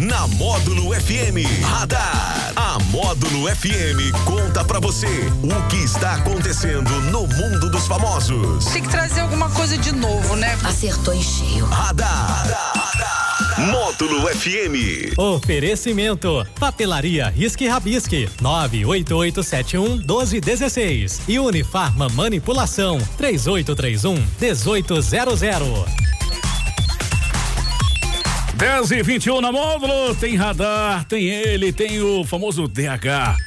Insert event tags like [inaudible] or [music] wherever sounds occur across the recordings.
na Módulo FM. Radar. A Módulo FM conta pra você o que está acontecendo no mundo dos famosos. Tem que trazer alguma coisa de novo, né? Acertou em cheio. Radar. Módulo FM. Oferecimento: Papelaria Risque Rabisque 98871 1216 e Unifarma Manipulação 3831 1800. 10 e 21 na módulo, tem radar, tem ele, tem o famoso DH.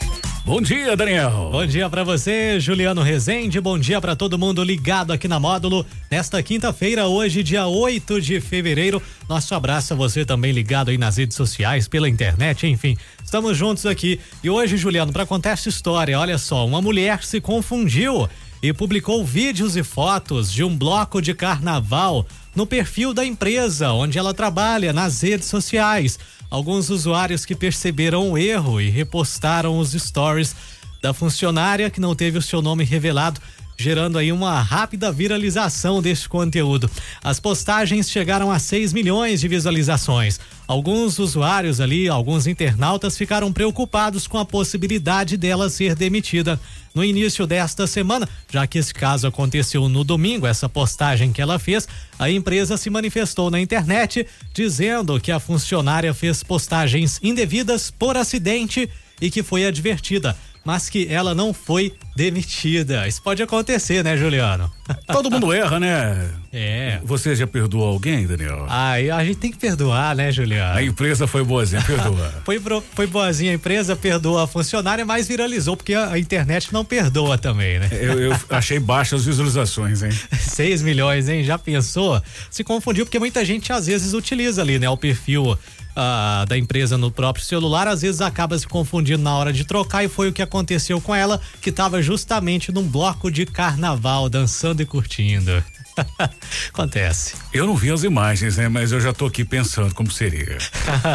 Bom dia, Daniel. Bom dia para você, Juliano Rezende. Bom dia para todo mundo ligado aqui na Módulo. Nesta quinta-feira, hoje, dia 8 de fevereiro. Nosso abraço a você também ligado aí nas redes sociais, pela internet, enfim. Estamos juntos aqui. E hoje, Juliano, para contar essa história, olha só, uma mulher se confundiu e publicou vídeos e fotos de um bloco de carnaval no perfil da empresa onde ela trabalha nas redes sociais. Alguns usuários que perceberam o erro e repostaram os stories da funcionária que não teve o seu nome revelado gerando aí uma rápida viralização deste conteúdo. As postagens chegaram a 6 milhões de visualizações. Alguns usuários ali, alguns internautas ficaram preocupados com a possibilidade dela ser demitida. No início desta semana, já que esse caso aconteceu no domingo, essa postagem que ela fez, a empresa se manifestou na internet dizendo que a funcionária fez postagens indevidas por acidente e que foi advertida mas que ela não foi demitida. Isso pode acontecer, né, Juliano? Todo mundo [laughs] erra, né? É. Você já perdoou alguém, Daniel? Ah, a gente tem que perdoar, né, Juliano? A empresa foi boazinha, perdoa. [laughs] foi, foi boazinha, a empresa perdoa a funcionária, mas viralizou, porque a, a internet não perdoa também, né? Eu, eu [laughs] achei baixas as visualizações, hein? 6 milhões, hein? Já pensou? Se confundiu, porque muita gente às vezes utiliza ali, né, o perfil ah, da empresa no próprio celular, às vezes acaba se confundindo na hora de trocar e foi o que aconteceu com ela, que estava justamente num bloco de carnaval, dançando e curtindo. [laughs] Acontece. Eu não vi as imagens, né? Mas eu já tô aqui pensando como seria.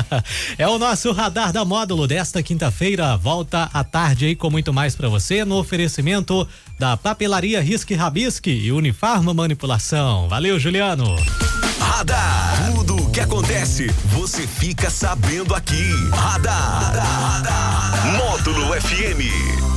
[laughs] é o nosso radar da módulo desta quinta-feira. Volta à tarde aí com muito mais para você no oferecimento da papelaria Risque Rabisque e Unifarma Manipulação. Valeu, Juliano. Radar. Tudo o que acontece, você fica sabendo aqui. Radar. Radar. Módulo FM.